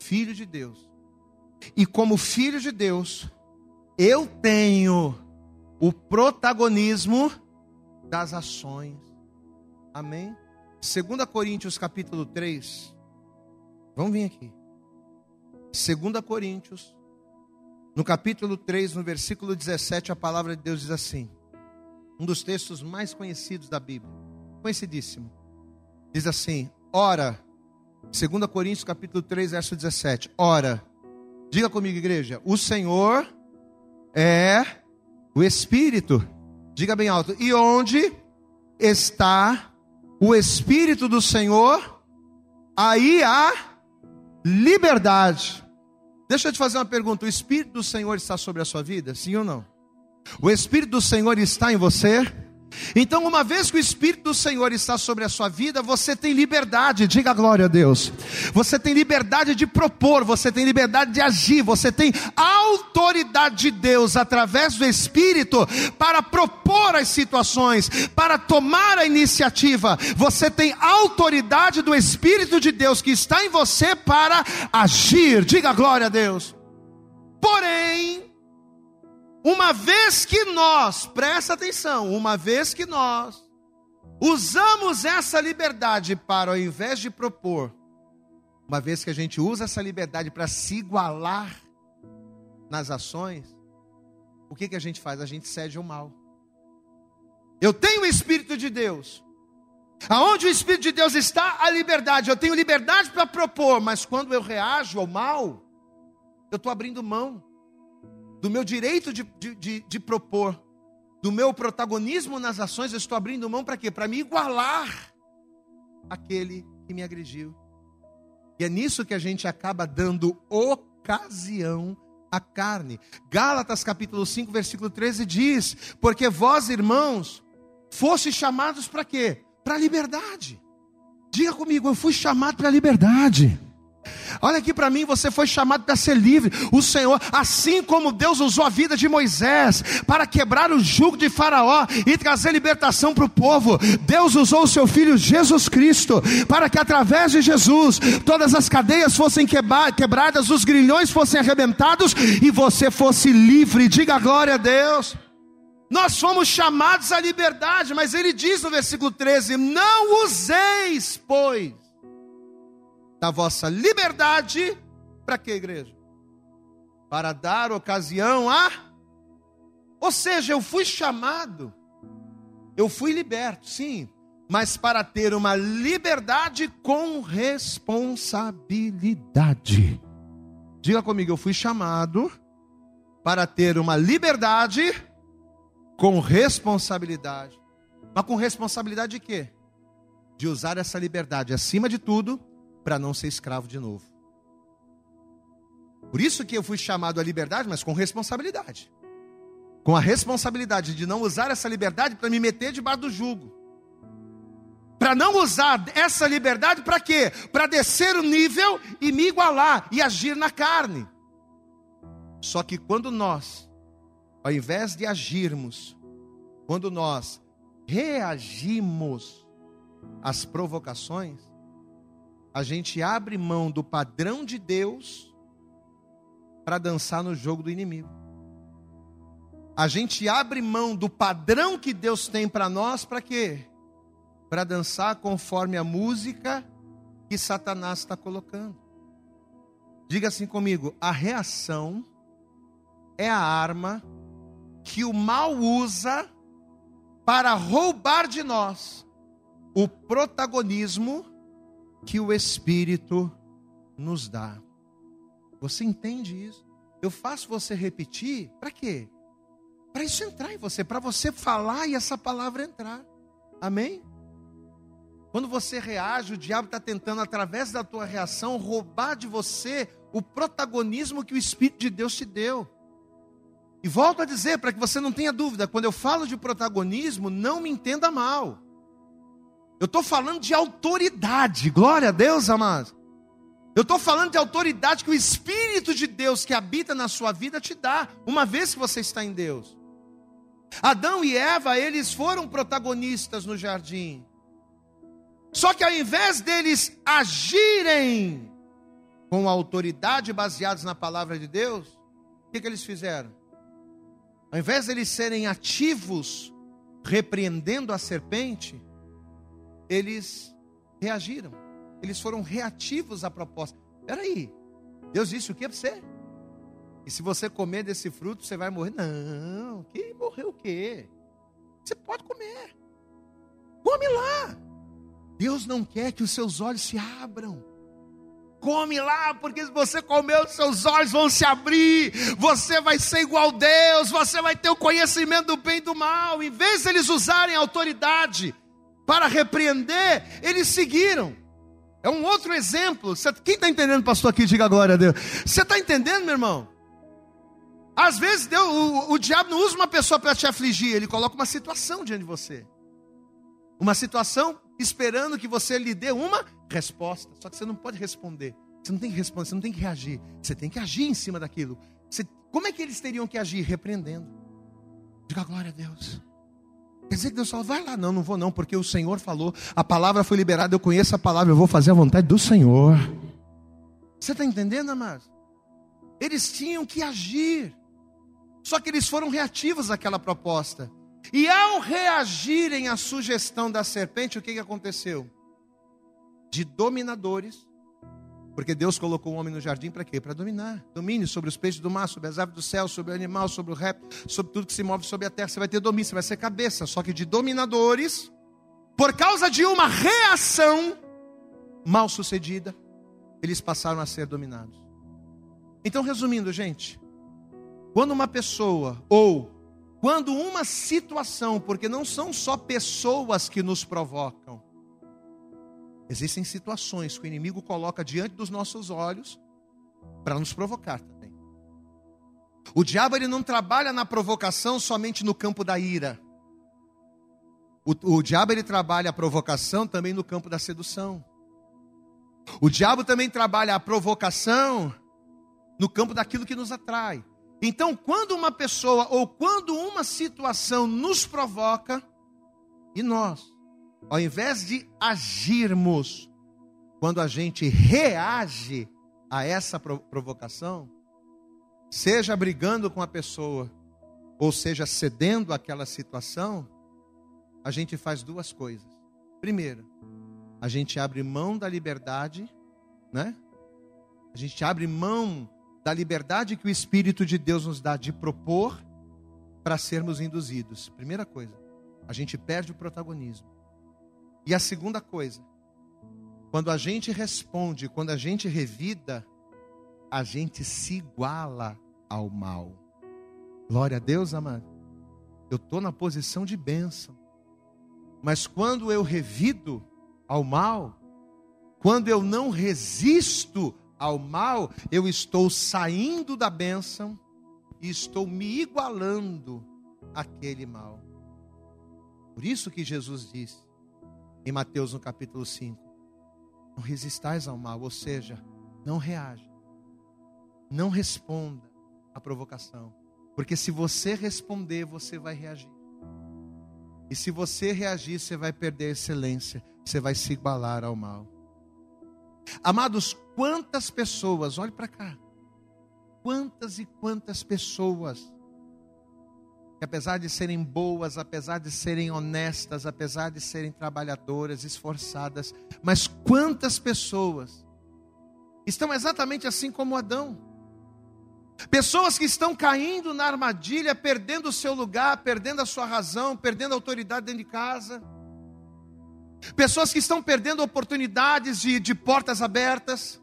filho de Deus. E como filho de Deus, eu tenho o protagonismo das ações. Amém? 2 Coríntios capítulo 3. Vamos vir aqui. 2 Coríntios, no capítulo 3, no versículo 17, a palavra de Deus diz assim: um dos textos mais conhecidos da Bíblia, conhecidíssimo. Diz assim: Ora, 2 Coríntios capítulo 3, verso 17. Ora, diga comigo, igreja, o Senhor é o Espírito. Diga bem alto. E onde está o Espírito do Senhor, aí há liberdade. Deixa eu te fazer uma pergunta: o Espírito do Senhor está sobre a sua vida? Sim ou não? O Espírito do Senhor está em você? Então, uma vez que o Espírito do Senhor está sobre a sua vida, você tem liberdade, diga glória a Deus. Você tem liberdade de propor, você tem liberdade de agir, você tem autoridade de Deus através do Espírito para propor as situações, para tomar a iniciativa. Você tem autoridade do Espírito de Deus que está em você para agir, diga glória a Deus. Porém, uma vez que nós, presta atenção, uma vez que nós usamos essa liberdade para, ao invés de propor, uma vez que a gente usa essa liberdade para se igualar nas ações, o que, que a gente faz? A gente cede ao mal. Eu tenho o Espírito de Deus. Aonde o Espírito de Deus está, a liberdade. Eu tenho liberdade para propor, mas quando eu reajo ao mal, eu estou abrindo mão do meu direito de, de, de, de, propor, do meu protagonismo nas ações, eu estou abrindo mão para quê? Para me igualar aquele que me agrediu. E é nisso que a gente acaba dando ocasião à carne. Gálatas capítulo 5, versículo 13 diz: Porque vós, irmãos, fosse chamados para quê? Para a liberdade. Diga comigo, eu fui chamado para a liberdade. Olha aqui para mim, você foi chamado para ser livre. O Senhor, assim como Deus usou a vida de Moisés para quebrar o jugo de Faraó e trazer libertação para o povo, Deus usou o seu filho Jesus Cristo para que através de Jesus todas as cadeias fossem quebradas, os grilhões fossem arrebentados e você fosse livre. Diga glória a Deus. Nós fomos chamados à liberdade, mas ele diz no versículo 13: Não useis, pois, da vossa liberdade, para quê, igreja? Para dar ocasião a. Ou seja, eu fui chamado, eu fui liberto, sim, mas para ter uma liberdade com responsabilidade. Diga comigo, eu fui chamado para ter uma liberdade com responsabilidade. Mas com responsabilidade de quê? De usar essa liberdade, acima de tudo, para não ser escravo de novo. Por isso que eu fui chamado à liberdade, mas com responsabilidade. Com a responsabilidade de não usar essa liberdade para me meter debaixo do jugo. Para não usar essa liberdade para quê? Para descer o nível e me igualar e agir na carne. Só que quando nós ao invés de agirmos, quando nós reagimos às provocações, a gente abre mão do padrão de Deus para dançar no jogo do inimigo. A gente abre mão do padrão que Deus tem para nós para quê? Para dançar conforme a música que Satanás está colocando. Diga assim comigo: a reação é a arma que o mal usa para roubar de nós o protagonismo que o Espírito nos dá. Você entende isso? Eu faço você repetir, para quê? Para isso entrar em você, para você falar e essa palavra entrar. Amém? Quando você reage, o diabo está tentando, através da tua reação, roubar de você o protagonismo que o Espírito de Deus te deu. E volto a dizer, para que você não tenha dúvida, quando eu falo de protagonismo, não me entenda mal. Eu estou falando de autoridade, glória a Deus, amados. Eu estou falando de autoridade que o Espírito de Deus que habita na sua vida te dá, uma vez que você está em Deus. Adão e Eva, eles foram protagonistas no jardim. Só que ao invés deles agirem com autoridade baseados na palavra de Deus, o que, que eles fizeram? Ao invés de eles serem ativos, repreendendo a serpente, eles reagiram. Eles foram reativos à proposta. Peraí, Deus disse o que para você? E se você comer desse fruto, você vai morrer? Não, que morrer o quê? Você pode comer. Come lá. Deus não quer que os seus olhos se abram come lá, porque se você comer, os seus olhos vão se abrir, você vai ser igual a Deus, você vai ter o conhecimento do bem e do mal. Em vez de eles usarem autoridade para repreender, eles seguiram. É um outro exemplo. quem está entendendo, pastor, aqui, diga glória a Deus. Você está entendendo, meu irmão? Às vezes Deus, o, o diabo não usa uma pessoa para te afligir, ele coloca uma situação diante de você. Uma situação esperando que você lhe dê uma resposta. Só que você não pode responder. Você não tem que responder, você não tem que reagir. Você tem que agir em cima daquilo. Você, como é que eles teriam que agir? Repreendendo. Diga glória a Deus. Quer dizer que Deus fala, vai lá. Não, não vou não, porque o Senhor falou, a palavra foi liberada, eu conheço a palavra, eu vou fazer a vontade do Senhor. Você está entendendo, amados? Eles tinham que agir. Só que eles foram reativos àquela proposta. E ao reagirem à sugestão da serpente, o que, que aconteceu? De dominadores, Porque Deus colocou o homem no jardim para quê? Para dominar. Domine sobre os peixes do mar, sobre as aves do céu, sobre o animal, sobre o réptil, sobre tudo que se move sobre a terra. Você vai ter domínio, você vai ser cabeça. Só que de dominadores, por causa de uma reação mal sucedida, eles passaram a ser dominados. Então, resumindo, gente, quando uma pessoa ou quando uma situação, porque não são só pessoas que nos provocam, Existem situações que o inimigo coloca diante dos nossos olhos para nos provocar também. O diabo ele não trabalha na provocação somente no campo da ira. O, o diabo ele trabalha a provocação também no campo da sedução. O diabo também trabalha a provocação no campo daquilo que nos atrai. Então, quando uma pessoa ou quando uma situação nos provoca, e nós ao invés de agirmos, quando a gente reage a essa provocação, seja brigando com a pessoa, ou seja cedendo àquela situação, a gente faz duas coisas. Primeiro, a gente abre mão da liberdade, né? A gente abre mão da liberdade que o Espírito de Deus nos dá de propor para sermos induzidos. Primeira coisa, a gente perde o protagonismo. E a segunda coisa, quando a gente responde, quando a gente revida, a gente se iguala ao mal. Glória a Deus, amado. Eu estou na posição de bênção. Mas quando eu revido ao mal, quando eu não resisto ao mal, eu estou saindo da bênção e estou me igualando àquele mal. Por isso que Jesus disse: em Mateus no capítulo 5. Não resistais ao mal, ou seja, não reaja. Não responda à provocação. Porque se você responder, você vai reagir. E se você reagir, você vai perder a excelência, você vai se igualar ao mal. Amados, quantas pessoas, olhe para cá, quantas e quantas pessoas apesar de serem boas, apesar de serem honestas, apesar de serem trabalhadoras, esforçadas, mas quantas pessoas estão exatamente assim como Adão? Pessoas que estão caindo na armadilha, perdendo o seu lugar, perdendo a sua razão, perdendo a autoridade dentro de casa. Pessoas que estão perdendo oportunidades de, de portas abertas.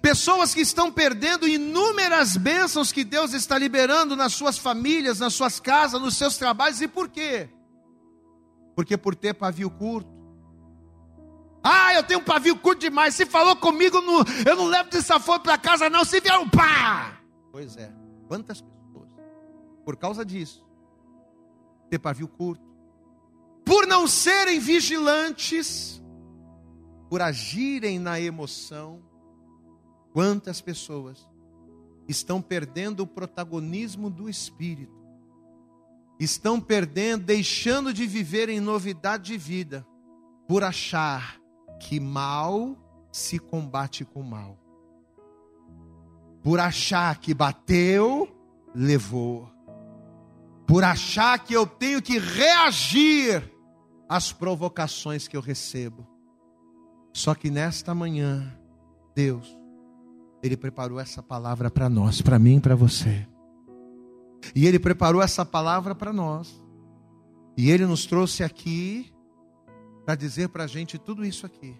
Pessoas que estão perdendo inúmeras bênçãos que Deus está liberando nas suas famílias, nas suas casas, nos seus trabalhos, e por quê? Porque por ter pavio curto. Ah, eu tenho um pavio curto demais. Se falou comigo, no, eu não levo desaforo para casa, não. Se vier um pá. Pois é. Quantas pessoas, por causa disso, ter pavio curto, por não serem vigilantes, por agirem na emoção, Quantas pessoas estão perdendo o protagonismo do Espírito, estão perdendo, deixando de viver em novidade de vida, por achar que mal se combate com mal, por achar que bateu, levou, por achar que eu tenho que reagir às provocações que eu recebo. Só que nesta manhã, Deus ele preparou essa palavra para nós, para mim e para você. E Ele preparou essa palavra para nós. E Ele nos trouxe aqui para dizer para a gente tudo isso aqui.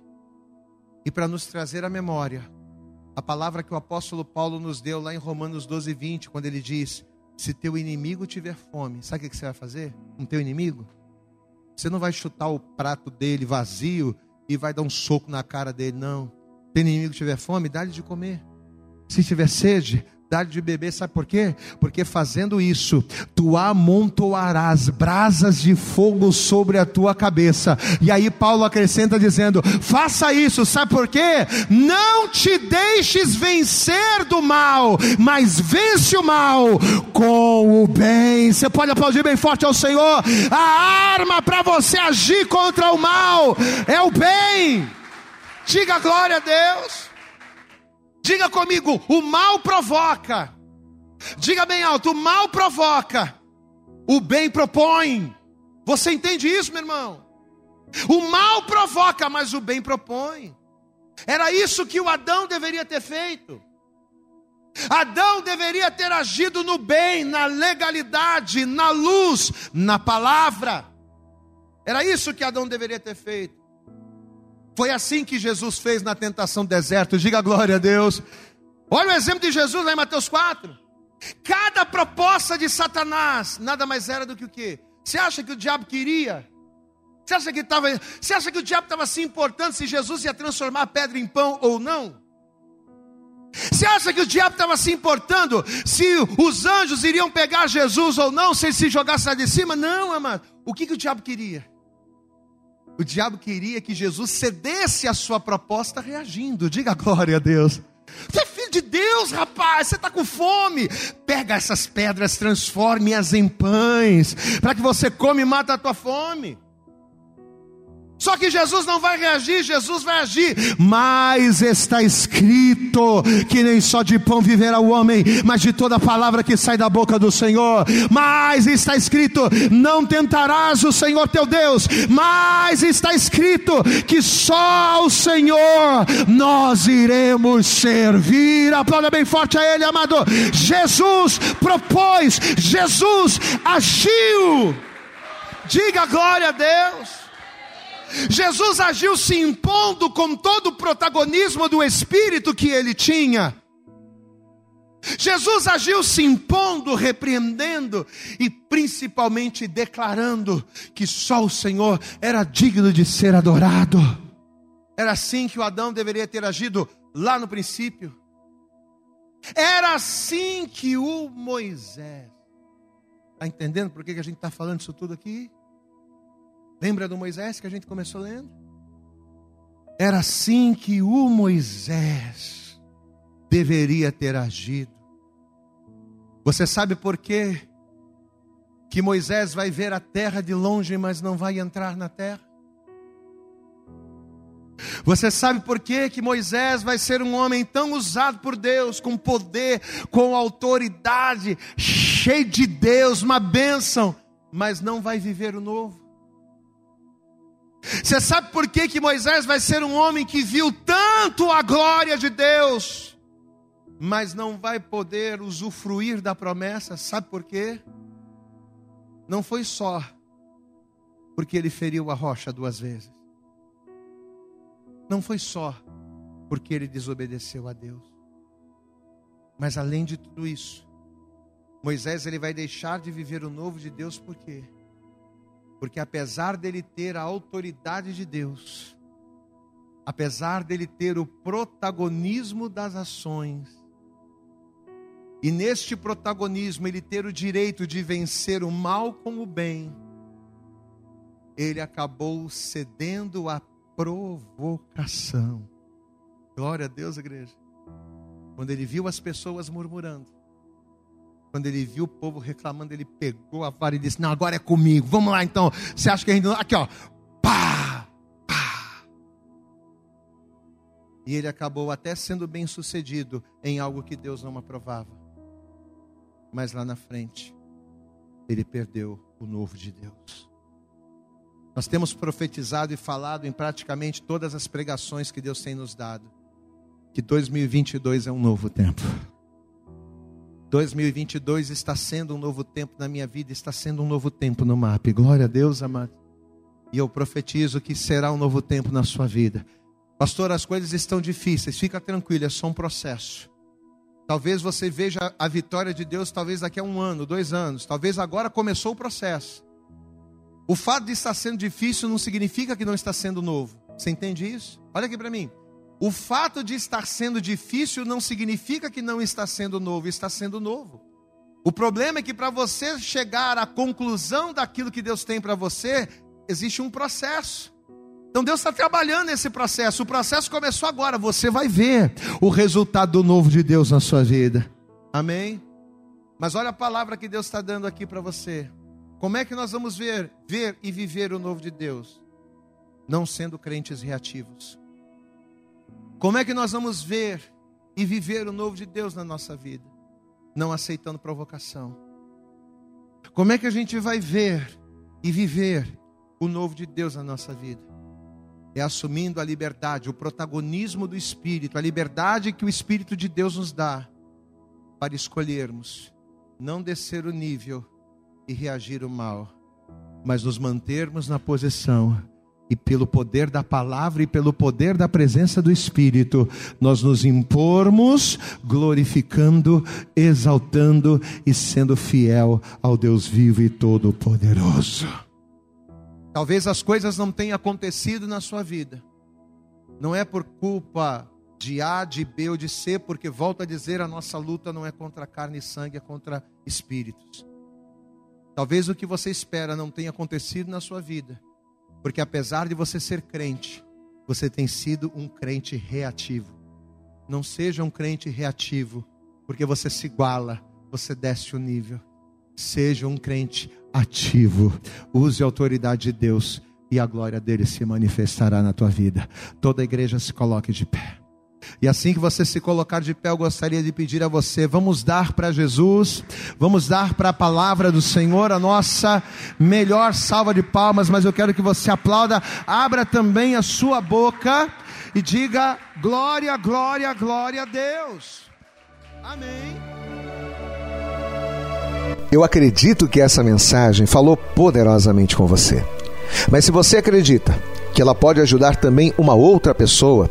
E para nos trazer a memória a palavra que o apóstolo Paulo nos deu lá em Romanos 12, 20, quando ele diz: Se teu inimigo tiver fome, sabe o que você vai fazer com teu inimigo? Você não vai chutar o prato dele vazio e vai dar um soco na cara dele, não. Se teu inimigo tiver fome, dá-lhe de comer. Se tiver sede, dá de beber, sabe por quê? Porque fazendo isso, tu amontoarás brasas de fogo sobre a tua cabeça. E aí Paulo acrescenta dizendo: faça isso, sabe por quê? Não te deixes vencer do mal, mas vence o mal com o bem. Você pode aplaudir bem forte ao Senhor. A arma para você agir contra o mal é o bem. Diga glória a Deus. Diga comigo: o mal provoca. Diga bem alto: o mal provoca, o bem propõe. Você entende isso, meu irmão? O mal provoca, mas o bem propõe. Era isso que o Adão deveria ter feito. Adão deveria ter agido no bem, na legalidade, na luz, na palavra. Era isso que Adão deveria ter feito. Foi assim que Jesus fez na tentação do deserto. Diga glória a Deus. Olha o exemplo de Jesus lá em Mateus 4. Cada proposta de Satanás nada mais era do que o quê? Você acha que o diabo queria? Você acha que, tava, você acha que o diabo estava se importando se Jesus ia transformar pedra em pão ou não? Você acha que o diabo estava se importando se os anjos iriam pegar Jesus ou não, se ele se jogasse lá de cima? Não, amado. O que, que o diabo queria? O diabo queria que Jesus cedesse a sua proposta reagindo. Diga glória a Deus. Você é filho de Deus, rapaz. Você está com fome. Pega essas pedras, transforme-as em pães, para que você come e mata a tua fome. Só que Jesus não vai reagir, Jesus vai agir. Mas está escrito que nem só de pão viverá o homem, mas de toda palavra que sai da boca do Senhor. Mas está escrito: não tentarás o Senhor teu Deus. Mas está escrito que só o Senhor nós iremos servir. Aplauda bem forte a Ele, amado. Jesus propôs, Jesus agiu. Diga glória a Deus. Jesus agiu se impondo com todo o protagonismo do Espírito que ele tinha. Jesus agiu se impondo, repreendendo e principalmente declarando que só o Senhor era digno de ser adorado. Era assim que o Adão deveria ter agido lá no princípio. Era assim que o Moisés. Está entendendo por que a gente está falando isso tudo aqui? Lembra do Moisés que a gente começou lendo? Era assim que o Moisés deveria ter agido. Você sabe por quê? Que Moisés vai ver a terra de longe, mas não vai entrar na terra? Você sabe por quê que Moisés vai ser um homem tão usado por Deus, com poder, com autoridade, cheio de Deus, uma bênção, mas não vai viver o novo? Você sabe por que, que Moisés vai ser um homem que viu tanto a glória de Deus, mas não vai poder usufruir da promessa? Sabe por quê? Não foi só porque ele feriu a rocha duas vezes. Não foi só porque ele desobedeceu a Deus. Mas além de tudo isso, Moisés ele vai deixar de viver o novo de Deus por quê? Porque apesar dele ter a autoridade de Deus, apesar dele ter o protagonismo das ações, e neste protagonismo ele ter o direito de vencer o mal com o bem, ele acabou cedendo à provocação. Glória a Deus, igreja. Quando ele viu as pessoas murmurando, quando ele viu o povo reclamando, ele pegou a vara e disse: Não, agora é comigo. Vamos lá então. Você acha que a gente. Aqui, ó. Pá! Pá! E ele acabou até sendo bem sucedido em algo que Deus não aprovava. Mas lá na frente, ele perdeu o novo de Deus. Nós temos profetizado e falado em praticamente todas as pregações que Deus tem nos dado, que 2022 é um novo tempo. 2022 está sendo um novo tempo na minha vida, está sendo um novo tempo no MAP. Glória a Deus, amado. E eu profetizo que será um novo tempo na sua vida. Pastor, as coisas estão difíceis, fica tranquilo, é só um processo. Talvez você veja a vitória de Deus, talvez daqui a um ano, dois anos, talvez agora começou o processo. O fato de estar sendo difícil não significa que não está sendo novo. Você entende isso? Olha aqui para mim. O fato de estar sendo difícil não significa que não está sendo novo, está sendo novo. O problema é que para você chegar à conclusão daquilo que Deus tem para você, existe um processo. Então Deus está trabalhando nesse processo. O processo começou agora. Você vai ver o resultado do novo de Deus na sua vida. Amém? Mas olha a palavra que Deus está dando aqui para você. Como é que nós vamos ver, ver e viver o novo de Deus? Não sendo crentes reativos. Como é que nós vamos ver e viver o novo de Deus na nossa vida? Não aceitando provocação. Como é que a gente vai ver e viver o novo de Deus na nossa vida? é assumindo a liberdade, o protagonismo do Espírito, a liberdade que o Espírito de Deus nos dá para escolhermos não descer o nível e reagir o mal, mas nos mantermos na posição e pelo poder da palavra e pelo poder da presença do Espírito, nós nos impormos glorificando, exaltando e sendo fiel ao Deus vivo e todo-poderoso. Talvez as coisas não tenham acontecido na sua vida, não é por culpa de A, de B ou de C, porque volto a dizer, a nossa luta não é contra carne e sangue, é contra espíritos. Talvez o que você espera não tenha acontecido na sua vida porque apesar de você ser crente, você tem sido um crente reativo. Não seja um crente reativo, porque você se iguala, você desce o nível. Seja um crente ativo. Use a autoridade de Deus e a glória dele se manifestará na tua vida. Toda a igreja se coloque de pé. E assim que você se colocar de pé, eu gostaria de pedir a você: vamos dar para Jesus, vamos dar para a palavra do Senhor a nossa melhor salva de palmas, mas eu quero que você aplauda, abra também a sua boca e diga: glória, glória, glória a Deus. Amém. Eu acredito que essa mensagem falou poderosamente com você. Mas se você acredita que ela pode ajudar também uma outra pessoa,